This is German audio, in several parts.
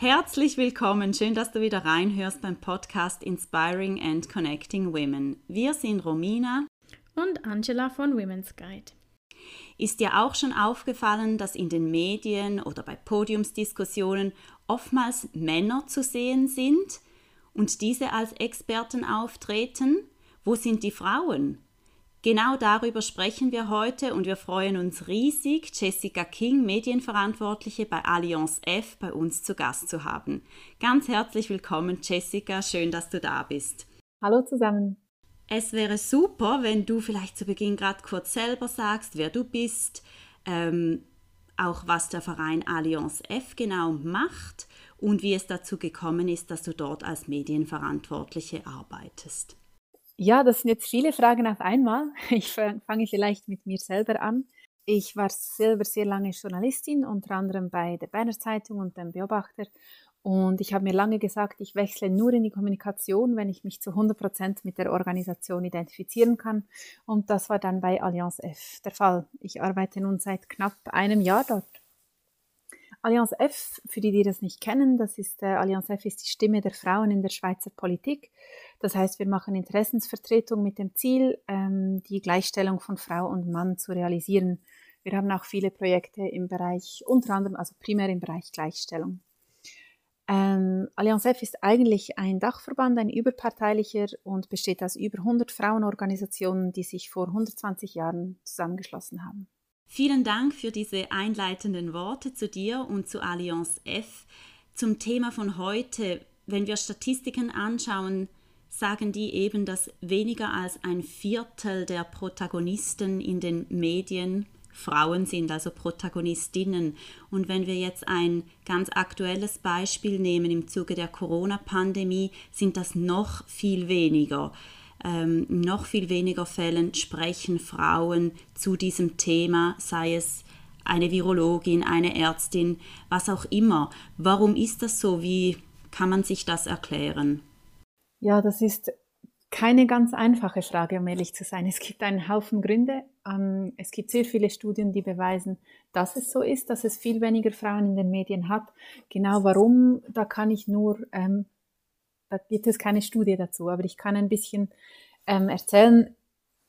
Herzlich willkommen, schön, dass du wieder reinhörst beim Podcast Inspiring and Connecting Women. Wir sind Romina und Angela von Women's Guide. Ist dir auch schon aufgefallen, dass in den Medien oder bei Podiumsdiskussionen oftmals Männer zu sehen sind und diese als Experten auftreten? Wo sind die Frauen? Genau darüber sprechen wir heute und wir freuen uns riesig, Jessica King, Medienverantwortliche bei Allianz F, bei uns zu Gast zu haben. Ganz herzlich willkommen, Jessica, schön, dass du da bist. Hallo zusammen. Es wäre super, wenn du vielleicht zu Beginn gerade kurz selber sagst, wer du bist, ähm, auch was der Verein Allianz F genau macht und wie es dazu gekommen ist, dass du dort als Medienverantwortliche arbeitest. Ja, das sind jetzt viele Fragen auf einmal. Ich fange vielleicht mit mir selber an. Ich war selber sehr lange Journalistin, unter anderem bei der Berner Zeitung und dem Beobachter. Und ich habe mir lange gesagt, ich wechsle nur in die Kommunikation, wenn ich mich zu 100 Prozent mit der Organisation identifizieren kann. Und das war dann bei Allianz F der Fall. Ich arbeite nun seit knapp einem Jahr dort. Allianz F, für die, die das nicht kennen, das ist äh, Allianz F ist die Stimme der Frauen in der Schweizer Politik. Das heißt, wir machen Interessensvertretung mit dem Ziel, ähm, die Gleichstellung von Frau und Mann zu realisieren. Wir haben auch viele Projekte im Bereich, unter anderem, also primär im Bereich Gleichstellung. Ähm, Allianz F ist eigentlich ein Dachverband, ein überparteilicher und besteht aus über 100 Frauenorganisationen, die sich vor 120 Jahren zusammengeschlossen haben. Vielen Dank für diese einleitenden Worte zu dir und zu Allianz F. Zum Thema von heute, wenn wir Statistiken anschauen, sagen die eben, dass weniger als ein Viertel der Protagonisten in den Medien Frauen sind, also Protagonistinnen. Und wenn wir jetzt ein ganz aktuelles Beispiel nehmen im Zuge der Corona-Pandemie, sind das noch viel weniger ähm, noch viel weniger Fällen sprechen Frauen zu diesem Thema, sei es eine Virologin, eine Ärztin, was auch immer. Warum ist das so? Wie kann man sich das erklären? Ja, das ist keine ganz einfache Frage, um ehrlich zu sein. Es gibt einen Haufen Gründe. Ähm, es gibt sehr viele Studien, die beweisen, dass es so ist, dass es viel weniger Frauen in den Medien hat. Genau warum, da kann ich nur ähm, da gibt es keine Studie dazu, aber ich kann ein bisschen ähm, erzählen.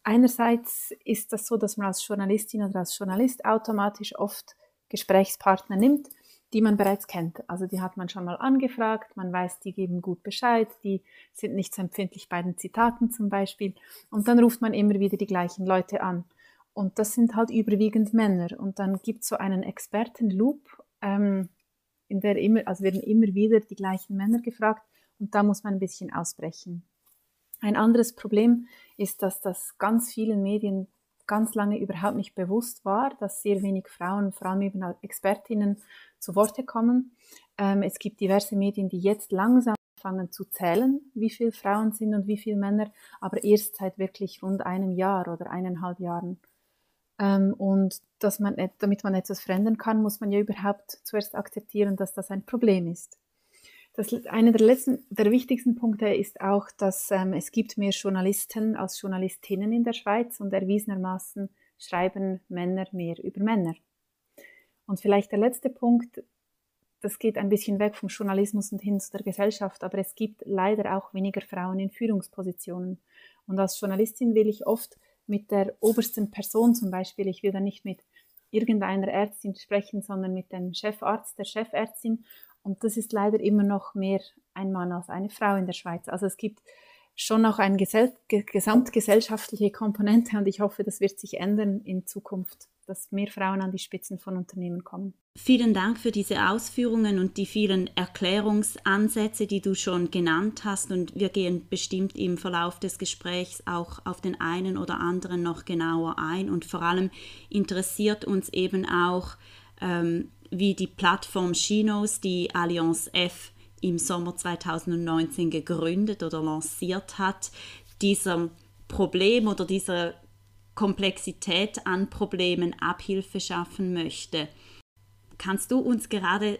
Einerseits ist das so, dass man als Journalistin oder als Journalist automatisch oft Gesprächspartner nimmt, die man bereits kennt. Also die hat man schon mal angefragt, man weiß, die geben gut Bescheid, die sind nicht so empfindlich bei den Zitaten zum Beispiel. Und dann ruft man immer wieder die gleichen Leute an. Und das sind halt überwiegend Männer. Und dann gibt es so einen Expertenloop, ähm, in der immer, also werden immer wieder die gleichen Männer gefragt. Und da muss man ein bisschen ausbrechen. Ein anderes Problem ist, dass das ganz vielen Medien ganz lange überhaupt nicht bewusst war, dass sehr wenig Frauen, vor allem eben Expertinnen, zu Worte kommen. Ähm, es gibt diverse Medien, die jetzt langsam anfangen zu zählen, wie viele Frauen sind und wie viele Männer, aber erst seit wirklich rund einem Jahr oder eineinhalb Jahren. Ähm, und dass man, damit man etwas verändern kann, muss man ja überhaupt zuerst akzeptieren, dass das ein Problem ist. Das, einer der, letzten, der wichtigsten Punkte ist auch, dass ähm, es gibt mehr Journalisten als Journalistinnen in der Schweiz und erwiesenermaßen schreiben Männer mehr über Männer. Und vielleicht der letzte Punkt, das geht ein bisschen weg vom Journalismus und hin zu der Gesellschaft, aber es gibt leider auch weniger Frauen in Führungspositionen. Und als Journalistin will ich oft mit der obersten Person zum Beispiel, ich will da nicht mit irgendeiner Ärztin sprechen, sondern mit dem Chefarzt, der Chefärztin und das ist leider immer noch mehr ein Mann als eine Frau in der Schweiz. Also es gibt schon noch eine gesamtgesellschaftliche Komponente und ich hoffe, das wird sich ändern in Zukunft, dass mehr Frauen an die Spitzen von Unternehmen kommen. Vielen Dank für diese Ausführungen und die vielen Erklärungsansätze, die du schon genannt hast. Und wir gehen bestimmt im Verlauf des Gesprächs auch auf den einen oder anderen noch genauer ein. Und vor allem interessiert uns eben auch, ähm, wie die Plattform Chinos, die Allianz F im Sommer 2019 gegründet oder lanciert hat, diesem Problem oder dieser Komplexität an Problemen Abhilfe schaffen möchte. Kannst du uns gerade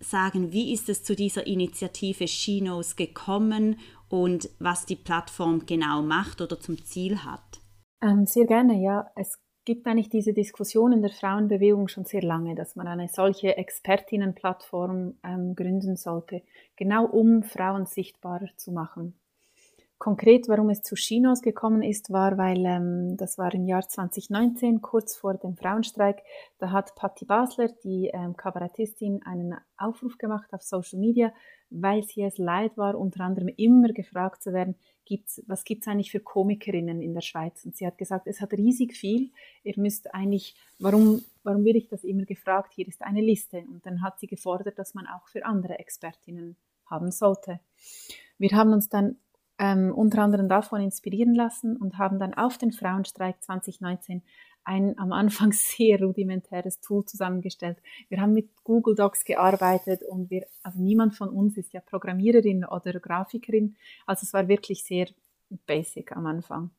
sagen, wie ist es zu dieser Initiative Chinos gekommen und was die Plattform genau macht oder zum Ziel hat? Ähm, sehr gerne, ja. Es gibt eigentlich diese Diskussion in der Frauenbewegung schon sehr lange, dass man eine solche Expertinnenplattform ähm, gründen sollte, genau um Frauen sichtbarer zu machen. Konkret, warum es zu Chinos gekommen ist, war, weil ähm, das war im Jahr 2019, kurz vor dem Frauenstreik. Da hat Patti Basler, die ähm, Kabarettistin, einen Aufruf gemacht auf Social Media, weil sie es leid war, unter anderem immer gefragt zu werden, gibt's, was gibt es eigentlich für Komikerinnen in der Schweiz? Und sie hat gesagt, es hat riesig viel. Ihr müsst eigentlich, warum, warum werde ich das immer gefragt? Hier ist eine Liste. Und dann hat sie gefordert, dass man auch für andere Expertinnen haben sollte. Wir haben uns dann ähm, unter anderem davon inspirieren lassen und haben dann auf den Frauenstreik 2019 ein am Anfang sehr rudimentäres Tool zusammengestellt. Wir haben mit Google Docs gearbeitet und wir, also niemand von uns ist ja Programmiererin oder Grafikerin, also es war wirklich sehr basic am Anfang.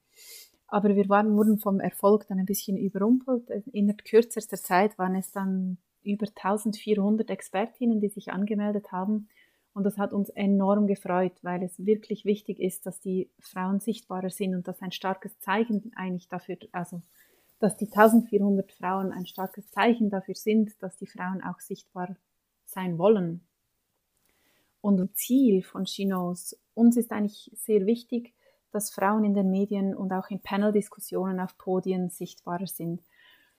Aber wir waren, wurden vom Erfolg dann ein bisschen überrumpelt. In kürzester Zeit waren es dann über 1400 Expertinnen, die sich angemeldet haben und das hat uns enorm gefreut, weil es wirklich wichtig ist, dass die Frauen sichtbarer sind und das ein starkes Zeichen eigentlich dafür, also dass die 1400 Frauen ein starkes Zeichen dafür sind, dass die Frauen auch sichtbar sein wollen. Und Ziel von Chinos, uns ist eigentlich sehr wichtig, dass Frauen in den Medien und auch in Paneldiskussionen auf Podien sichtbarer sind.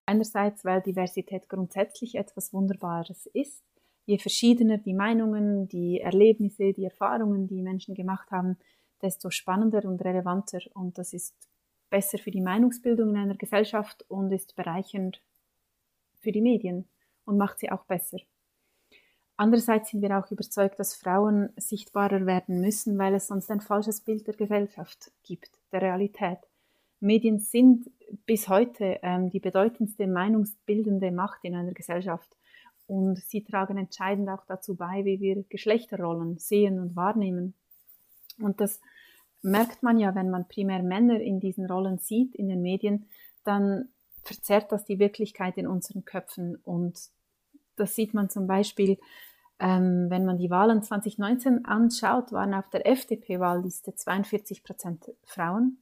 Einerseits, weil Diversität grundsätzlich etwas Wunderbares ist je verschiedener die Meinungen, die Erlebnisse, die Erfahrungen, die Menschen gemacht haben, desto spannender und relevanter. Und das ist besser für die Meinungsbildung in einer Gesellschaft und ist bereichernd für die Medien und macht sie auch besser. Andererseits sind wir auch überzeugt, dass Frauen sichtbarer werden müssen, weil es sonst ein falsches Bild der Gesellschaft gibt, der Realität. Medien sind bis heute ähm, die bedeutendste meinungsbildende Macht in einer Gesellschaft und sie tragen entscheidend auch dazu bei, wie wir Geschlechterrollen sehen und wahrnehmen. Und das merkt man ja, wenn man primär Männer in diesen Rollen sieht, in den Medien, dann verzerrt das die Wirklichkeit in unseren Köpfen. Und das sieht man zum Beispiel, ähm, wenn man die Wahlen 2019 anschaut, waren auf der FDP-Wahlliste 42 Prozent Frauen.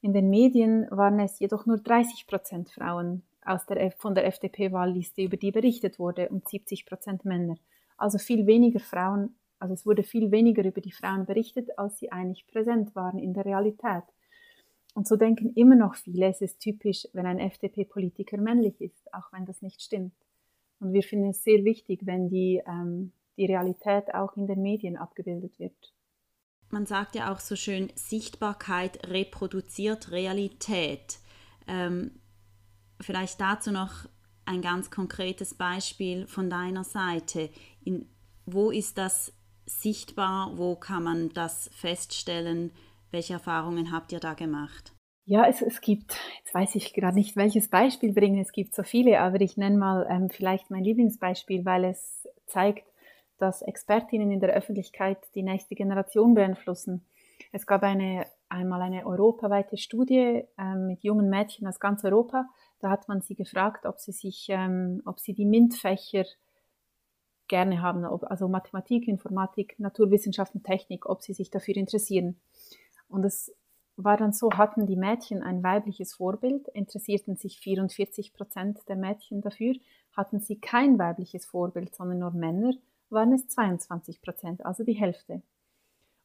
In den Medien waren es jedoch nur 30 Prozent Frauen aus der, von der FDP-Wahlliste, über die berichtet wurde, und 70 Prozent Männer. Also viel weniger Frauen, also es wurde viel weniger über die Frauen berichtet, als sie eigentlich präsent waren in der Realität. Und so denken immer noch viele, es ist typisch, wenn ein FDP-Politiker männlich ist, auch wenn das nicht stimmt. Und wir finden es sehr wichtig, wenn die, ähm, die Realität auch in den Medien abgebildet wird. Man sagt ja auch so schön, Sichtbarkeit reproduziert Realität. Ähm, Vielleicht dazu noch ein ganz konkretes Beispiel von deiner Seite. In, wo ist das sichtbar? Wo kann man das feststellen? Welche Erfahrungen habt ihr da gemacht? Ja, es, es gibt, jetzt weiß ich gerade nicht, welches Beispiel bringen, es gibt so viele, aber ich nenne mal ähm, vielleicht mein Lieblingsbeispiel, weil es zeigt, dass Expertinnen in der Öffentlichkeit die nächste Generation beeinflussen. Es gab eine, einmal eine europaweite Studie ähm, mit jungen Mädchen aus ganz Europa, da hat man sie gefragt, ob sie sich, ähm, ob sie die MINT-Fächer gerne haben, ob, also Mathematik, Informatik, Naturwissenschaften, Technik, ob sie sich dafür interessieren. Und es war dann so, hatten die Mädchen ein weibliches Vorbild, interessierten sich 44 Prozent der Mädchen dafür, hatten sie kein weibliches Vorbild, sondern nur Männer, waren es 22 Prozent, also die Hälfte.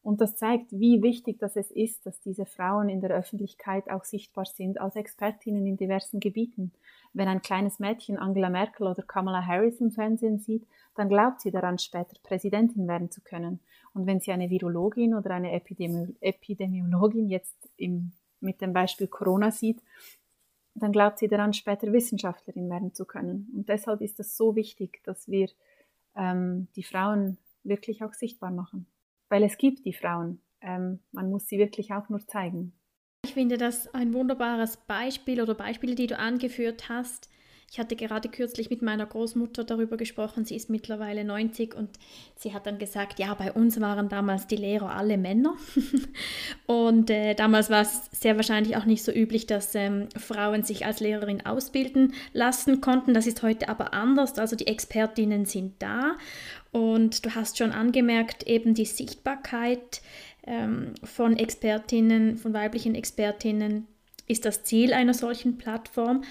Und das zeigt, wie wichtig das es ist, dass diese Frauen in der Öffentlichkeit auch sichtbar sind als Expertinnen in diversen Gebieten. Wenn ein kleines Mädchen Angela Merkel oder Kamala Harris im Fernsehen sieht, dann glaubt sie daran, später Präsidentin werden zu können. Und wenn sie eine Virologin oder eine Epidemi Epidemiologin jetzt im, mit dem Beispiel Corona sieht, dann glaubt sie daran, später Wissenschaftlerin werden zu können. Und deshalb ist es so wichtig, dass wir ähm, die Frauen wirklich auch sichtbar machen weil es gibt die Frauen. Ähm, man muss sie wirklich auch nur zeigen. Ich finde das ein wunderbares Beispiel oder Beispiele, die du angeführt hast. Ich hatte gerade kürzlich mit meiner Großmutter darüber gesprochen. Sie ist mittlerweile 90 und sie hat dann gesagt, ja, bei uns waren damals die Lehrer alle Männer. und äh, damals war es sehr wahrscheinlich auch nicht so üblich, dass ähm, Frauen sich als Lehrerin ausbilden lassen konnten. Das ist heute aber anders. Also die Expertinnen sind da. Und du hast schon angemerkt, eben die Sichtbarkeit ähm, von Expertinnen, von weiblichen Expertinnen ist das Ziel einer solchen Plattform.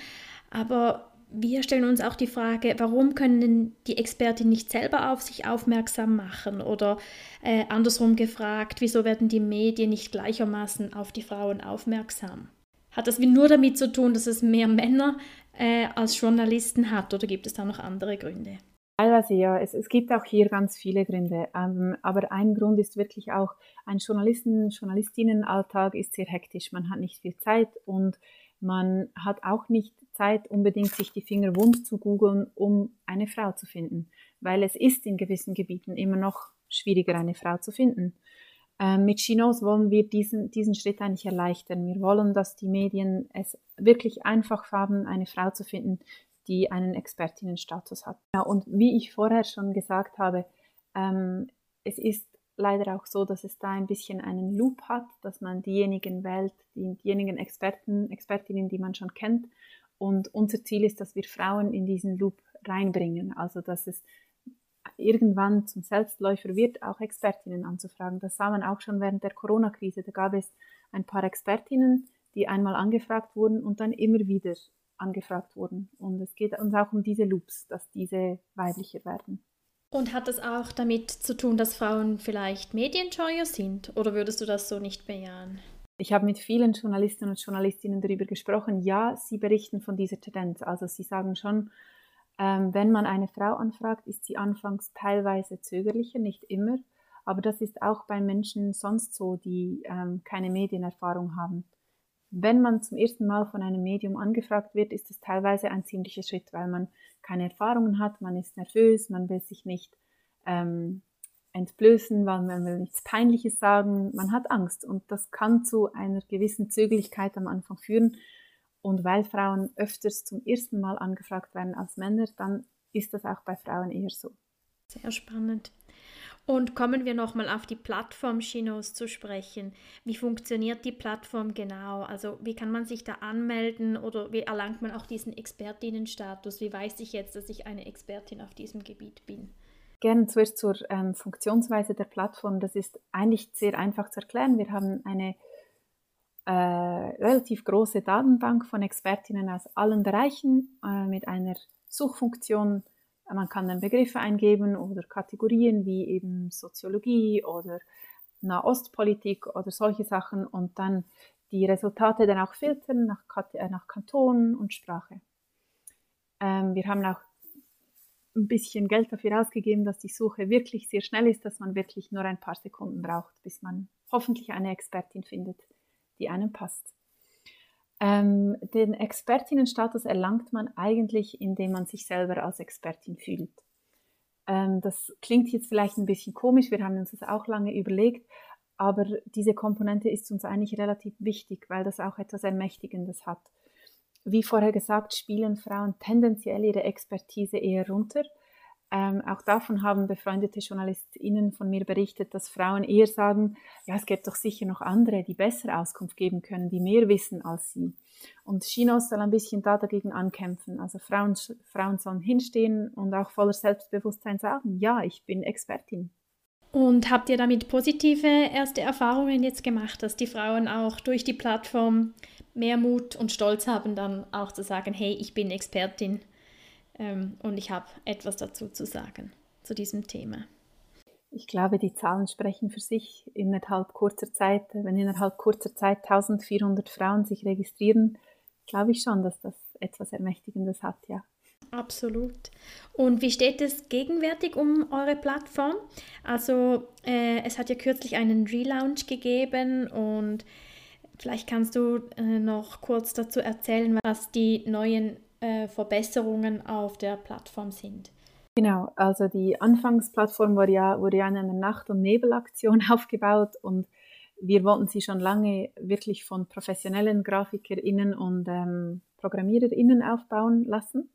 Aber wir stellen uns auch die Frage, warum können die Expertinnen nicht selber auf sich aufmerksam machen? Oder äh, andersrum gefragt, wieso werden die Medien nicht gleichermaßen auf die Frauen aufmerksam? Hat das nur damit zu tun, dass es mehr Männer äh, als Journalisten hat oder gibt es da noch andere Gründe? Teilweise ja, es, es gibt auch hier ganz viele Gründe. Ähm, aber ein Grund ist wirklich auch, ein Journalisten-, Journalistinnenalltag ist sehr hektisch. Man hat nicht viel Zeit und man hat auch nicht Zeit, unbedingt sich die Finger wund zu googeln, um eine Frau zu finden, weil es ist in gewissen Gebieten immer noch schwieriger, eine Frau zu finden. Ähm, mit Chinos wollen wir diesen, diesen Schritt eigentlich erleichtern. Wir wollen, dass die Medien es wirklich einfach haben, eine Frau zu finden, die einen Expertinnenstatus hat. Ja, und wie ich vorher schon gesagt habe, ähm, es ist leider auch so, dass es da ein bisschen einen Loop hat, dass man diejenigen wählt, die, diejenigen Experten, Expertinnen, die man schon kennt. Und unser Ziel ist, dass wir Frauen in diesen Loop reinbringen. Also, dass es irgendwann zum Selbstläufer wird, auch Expertinnen anzufragen. Das sah man auch schon während der Corona-Krise. Da gab es ein paar Expertinnen, die einmal angefragt wurden und dann immer wieder angefragt wurden. Und es geht uns auch um diese Loops, dass diese weiblicher werden. Und hat das auch damit zu tun, dass Frauen vielleicht medienscheuer sind? Oder würdest du das so nicht bejahen? Ich habe mit vielen Journalisten und Journalistinnen darüber gesprochen. Ja, sie berichten von dieser Tendenz. Also sie sagen schon, ähm, wenn man eine Frau anfragt, ist sie anfangs teilweise zögerlicher, nicht immer. Aber das ist auch bei Menschen sonst so, die ähm, keine Medienerfahrung haben. Wenn man zum ersten Mal von einem Medium angefragt wird, ist es teilweise ein ziemlicher Schritt, weil man keine Erfahrungen hat, man ist nervös, man will sich nicht ähm, entblößen, weil man will nichts Peinliches sagen, man hat Angst und das kann zu einer gewissen Zögerlichkeit am Anfang führen. Und weil Frauen öfters zum ersten Mal angefragt werden als Männer, dann ist das auch bei Frauen eher so. Sehr spannend. Und kommen wir nochmal auf die Plattform Chinos zu sprechen. Wie funktioniert die Plattform genau? Also wie kann man sich da anmelden oder wie erlangt man auch diesen Expertinnenstatus? Wie weiß ich jetzt, dass ich eine Expertin auf diesem Gebiet bin? Gerne zuerst zur ähm, Funktionsweise der Plattform. Das ist eigentlich sehr einfach zu erklären. Wir haben eine äh, relativ große Datenbank von Expertinnen aus allen Bereichen äh, mit einer Suchfunktion man kann dann Begriffe eingeben oder Kategorien wie eben Soziologie oder Nahostpolitik oder solche Sachen und dann die Resultate dann auch filtern nach, äh, nach Kanton und Sprache. Ähm, wir haben auch ein bisschen Geld dafür ausgegeben, dass die Suche wirklich sehr schnell ist, dass man wirklich nur ein paar Sekunden braucht, bis man hoffentlich eine Expertin findet, die einem passt. Ähm, den Expertinnenstatus erlangt man eigentlich, indem man sich selber als Expertin fühlt. Ähm, das klingt jetzt vielleicht ein bisschen komisch, wir haben uns das auch lange überlegt, aber diese Komponente ist uns eigentlich relativ wichtig, weil das auch etwas Ermächtigendes hat. Wie vorher gesagt, spielen Frauen tendenziell ihre Expertise eher runter ähm, auch davon haben befreundete JournalistInnen von mir berichtet, dass Frauen eher sagen, ja, es gibt doch sicher noch andere, die besser Auskunft geben können, die mehr wissen als sie. Und Chinos soll ein bisschen da dagegen ankämpfen. Also Frauen, Frauen sollen hinstehen und auch voller Selbstbewusstsein sagen, ja, ich bin Expertin. Und habt ihr damit positive erste Erfahrungen jetzt gemacht, dass die Frauen auch durch die Plattform mehr Mut und Stolz haben, dann auch zu sagen, hey, ich bin Expertin? ähm, und ich habe etwas dazu zu sagen, zu diesem Thema. Ich glaube, die Zahlen sprechen für sich. Innerhalb kurzer Zeit, wenn innerhalb kurzer Zeit 1400 Frauen sich registrieren, glaube ich schon, dass das etwas Ermächtigendes hat, ja. Absolut. Und wie steht es gegenwärtig um eure Plattform? Also äh, es hat ja kürzlich einen Relaunch gegeben und vielleicht kannst du äh, noch kurz dazu erzählen, was die neuen äh, Verbesserungen auf der Plattform sind. Genau, also die Anfangsplattform war ja, wurde ja in einer Nacht- und Nebelaktion aufgebaut und wir wollten sie schon lange wirklich von professionellen GrafikerInnen und ähm, ProgrammiererInnen aufbauen lassen.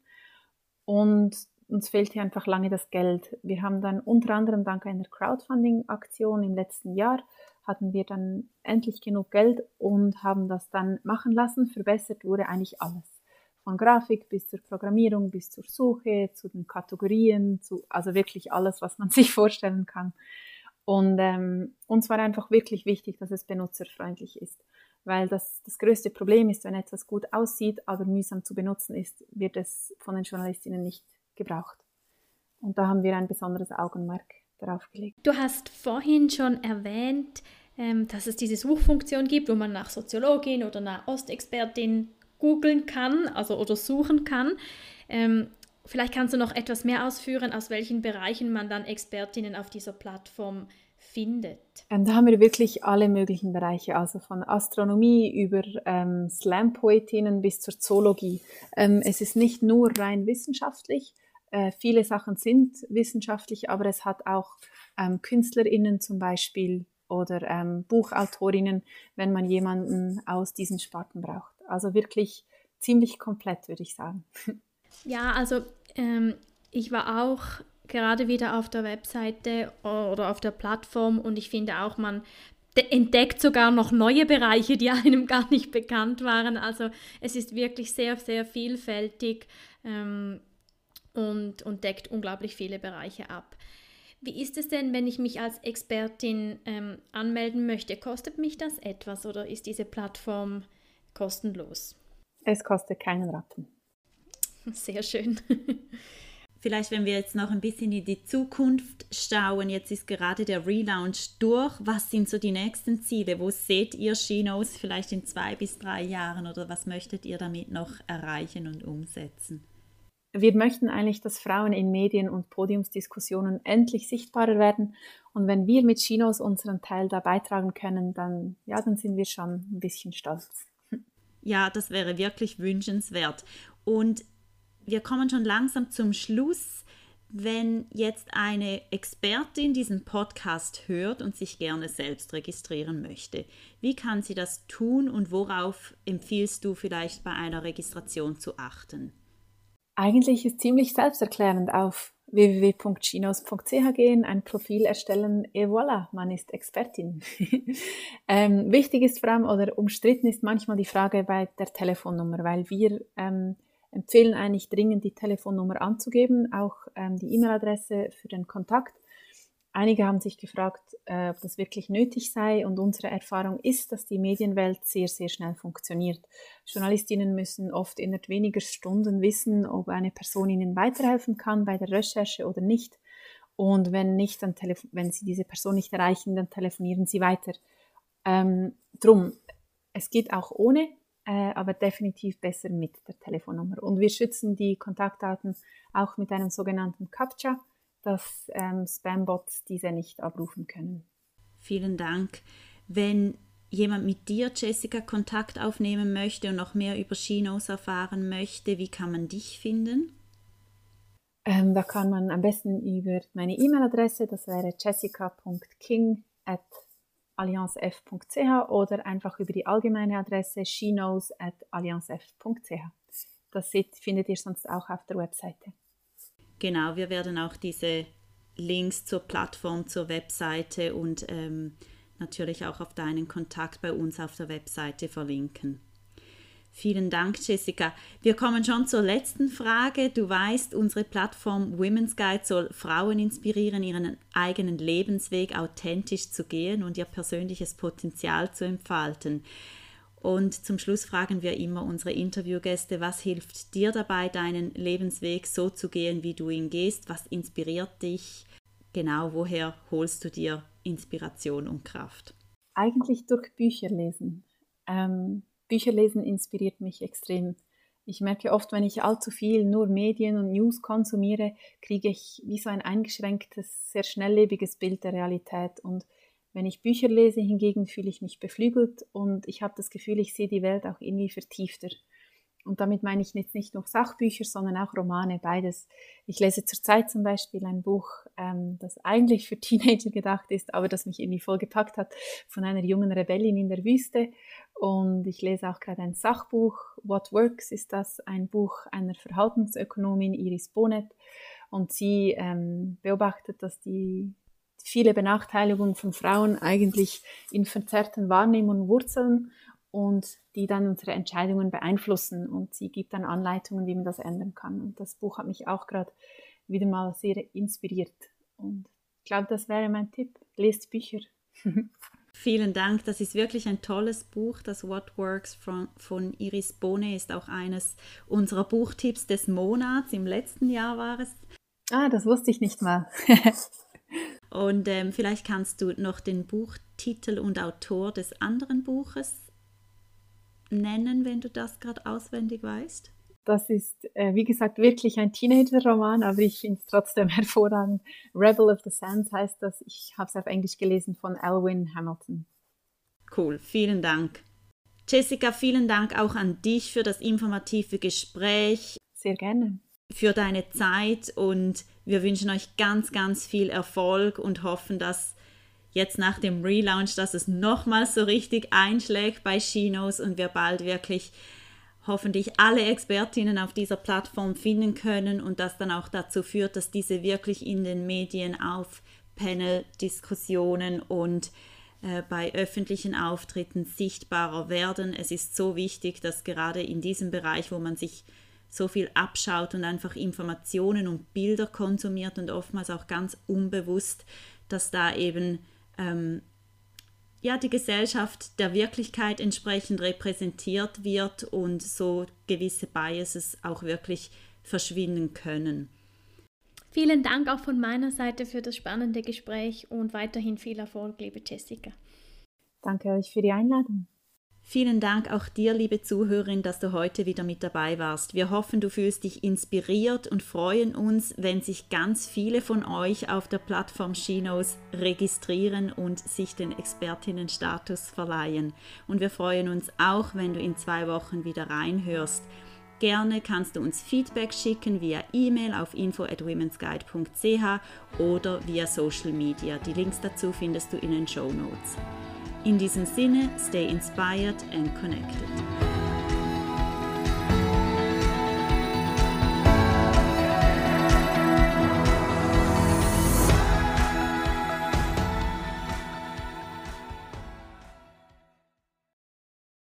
Und uns fehlt hier einfach lange das Geld. Wir haben dann unter anderem dank einer Crowdfunding-Aktion im letzten Jahr hatten wir dann endlich genug Geld und haben das dann machen lassen. Verbessert wurde eigentlich alles. Von Grafik bis zur Programmierung, bis zur Suche, zu den Kategorien, zu, also wirklich alles, was man sich vorstellen kann. Und ähm, uns war einfach wirklich wichtig, dass es benutzerfreundlich ist. Weil das, das größte Problem ist, wenn etwas gut aussieht, aber mühsam zu benutzen ist, wird es von den Journalistinnen nicht gebraucht. Und da haben wir ein besonderes Augenmerk darauf gelegt. Du hast vorhin schon erwähnt, ähm, dass es diese Suchfunktion gibt, wo man nach Soziologin oder nach Ostexpertin googeln kann, also oder suchen kann. Ähm, vielleicht kannst du noch etwas mehr ausführen, aus welchen Bereichen man dann Expertinnen auf dieser Plattform findet. Ähm, da haben wir wirklich alle möglichen Bereiche, also von Astronomie über ähm, Slam-Poetinnen bis zur Zoologie. Ähm, es ist nicht nur rein wissenschaftlich, äh, viele Sachen sind wissenschaftlich, aber es hat auch ähm, KünstlerInnen zum Beispiel oder ähm, Buchautorinnen, wenn man jemanden aus diesen Sparten braucht. Also wirklich ziemlich komplett, würde ich sagen. Ja, also ähm, ich war auch gerade wieder auf der Webseite oder auf der Plattform und ich finde auch, man entdeckt sogar noch neue Bereiche, die einem gar nicht bekannt waren. Also es ist wirklich sehr, sehr vielfältig. Ähm, und, und deckt unglaublich viele Bereiche ab. Wie ist es denn, wenn ich mich als Expertin ähm, anmelden möchte? Kostet mich das etwas oder ist diese Plattform kostenlos? Es kostet keinen Rappen. Sehr schön. Vielleicht, wenn wir jetzt noch ein bisschen in die Zukunft schauen, jetzt ist gerade der Relaunch durch. Was sind so die nächsten Ziele? Wo seht ihr Chinos vielleicht in zwei bis drei Jahren oder was möchtet ihr damit noch erreichen und umsetzen? Wir möchten eigentlich, dass Frauen in Medien und Podiumsdiskussionen endlich sichtbarer werden. Und wenn wir mit Chinos unseren Teil da beitragen können, dann, ja, dann sind wir schon ein bisschen stolz. Ja, das wäre wirklich wünschenswert. Und wir kommen schon langsam zum Schluss. Wenn jetzt eine Expertin diesen Podcast hört und sich gerne selbst registrieren möchte, wie kann sie das tun und worauf empfiehlst du vielleicht bei einer Registration zu achten? Eigentlich ist ziemlich selbsterklärend auf www.chinos.ch gehen, ein Profil erstellen, et voilà, man ist Expertin. ähm, wichtig ist vor allem oder umstritten ist manchmal die Frage bei der Telefonnummer, weil wir ähm, empfehlen eigentlich dringend die Telefonnummer anzugeben, auch ähm, die E-Mail-Adresse für den Kontakt. Einige haben sich gefragt, äh, ob das wirklich nötig sei und unsere Erfahrung ist, dass die Medienwelt sehr, sehr schnell funktioniert. Journalistinnen müssen oft innerhalb weniger Stunden wissen, ob eine Person ihnen weiterhelfen kann bei der Recherche oder nicht. Und wenn nicht, dann wenn sie diese Person nicht erreichen, dann telefonieren sie weiter. Ähm, drum, es geht auch ohne, äh, aber definitiv besser mit der Telefonnummer. Und wir schützen die Kontaktdaten auch mit einem sogenannten CAPTCHA dass ähm, Spambots diese nicht abrufen können. Vielen Dank. Wenn jemand mit dir, Jessica, Kontakt aufnehmen möchte und noch mehr über Chinos erfahren möchte, wie kann man dich finden? Ähm, da kann man am besten über meine E-Mail-Adresse, das wäre jessica.king.alliancef.ch oder einfach über die allgemeine Adresse chinos.alliancef.ch. Das findet ihr sonst auch auf der Webseite. Genau, wir werden auch diese Links zur Plattform, zur Webseite und ähm, natürlich auch auf deinen Kontakt bei uns auf der Webseite verlinken. Vielen Dank, Jessica. Wir kommen schon zur letzten Frage. Du weißt, unsere Plattform Women's Guide soll Frauen inspirieren, ihren eigenen Lebensweg authentisch zu gehen und ihr persönliches Potenzial zu entfalten. Und zum Schluss fragen wir immer unsere Interviewgäste, was hilft dir dabei, deinen Lebensweg so zu gehen, wie du ihn gehst? Was inspiriert dich? Genau, woher holst du dir Inspiration und Kraft? Eigentlich durch Bücher lesen. Ähm, Bücher lesen inspiriert mich extrem. Ich merke oft, wenn ich allzu viel nur Medien und News konsumiere, kriege ich wie so ein eingeschränktes, sehr schnelllebiges Bild der Realität. Und wenn ich Bücher lese hingegen, fühle ich mich beflügelt und ich habe das Gefühl, ich sehe die Welt auch irgendwie vertiefter. Und damit meine ich jetzt nicht nur Sachbücher, sondern auch Romane, beides. Ich lese zurzeit zum Beispiel ein Buch, ähm, das eigentlich für Teenager gedacht ist, aber das mich irgendwie voll gepackt hat, von einer jungen Rebellin in der Wüste. Und ich lese auch gerade ein Sachbuch, What Works ist das, ein Buch einer Verhaltensökonomin, Iris Bonet. Und sie ähm, beobachtet, dass die viele Benachteiligungen von Frauen eigentlich in verzerrten Wahrnehmungen wurzeln und die dann unsere Entscheidungen beeinflussen und sie gibt dann Anleitungen, wie man das ändern kann. Und das Buch hat mich auch gerade wieder mal sehr inspiriert. Und ich glaube, das wäre mein Tipp. Lest Bücher. Vielen Dank. Das ist wirklich ein tolles Buch. Das What Works von, von Iris Bone ist auch eines unserer Buchtipps des Monats. Im letzten Jahr war es. Ah, das wusste ich nicht mal. und ähm, vielleicht kannst du noch den Buchtitel und Autor des anderen Buches nennen, wenn du das gerade auswendig weißt? Das ist, äh, wie gesagt, wirklich ein Teenager-Roman, aber ich finde es trotzdem hervorragend. Rebel of the Sands heißt das. Ich habe es auf Englisch gelesen von Elwin Hamilton. Cool, vielen Dank. Jessica, vielen Dank auch an dich für das informative Gespräch. Sehr gerne. Für deine Zeit und wir wünschen euch ganz, ganz viel Erfolg und hoffen, dass jetzt nach dem Relaunch, dass es nochmals so richtig einschlägt bei Chinos und wir bald wirklich hoffentlich alle Expertinnen auf dieser Plattform finden können und das dann auch dazu führt, dass diese wirklich in den Medien auf Panel-Diskussionen und äh, bei öffentlichen Auftritten sichtbarer werden. Es ist so wichtig, dass gerade in diesem Bereich, wo man sich so viel abschaut und einfach Informationen und Bilder konsumiert und oftmals auch ganz unbewusst, dass da eben ähm, ja, die Gesellschaft der Wirklichkeit entsprechend repräsentiert wird und so gewisse Biases auch wirklich verschwinden können. Vielen Dank auch von meiner Seite für das spannende Gespräch und weiterhin viel Erfolg, liebe Jessica. Danke euch für die Einladung. Vielen Dank auch dir, liebe Zuhörerin, dass du heute wieder mit dabei warst. Wir hoffen, du fühlst dich inspiriert und freuen uns, wenn sich ganz viele von euch auf der Plattform Chinos registrieren und sich den Expertinnenstatus verleihen. Und wir freuen uns auch, wenn du in zwei Wochen wieder reinhörst. Gerne kannst du uns Feedback schicken via E-Mail auf info at womensguide.ch oder via Social Media. Die Links dazu findest du in den Show Notes. In diesem Sinne, stay inspired and connected.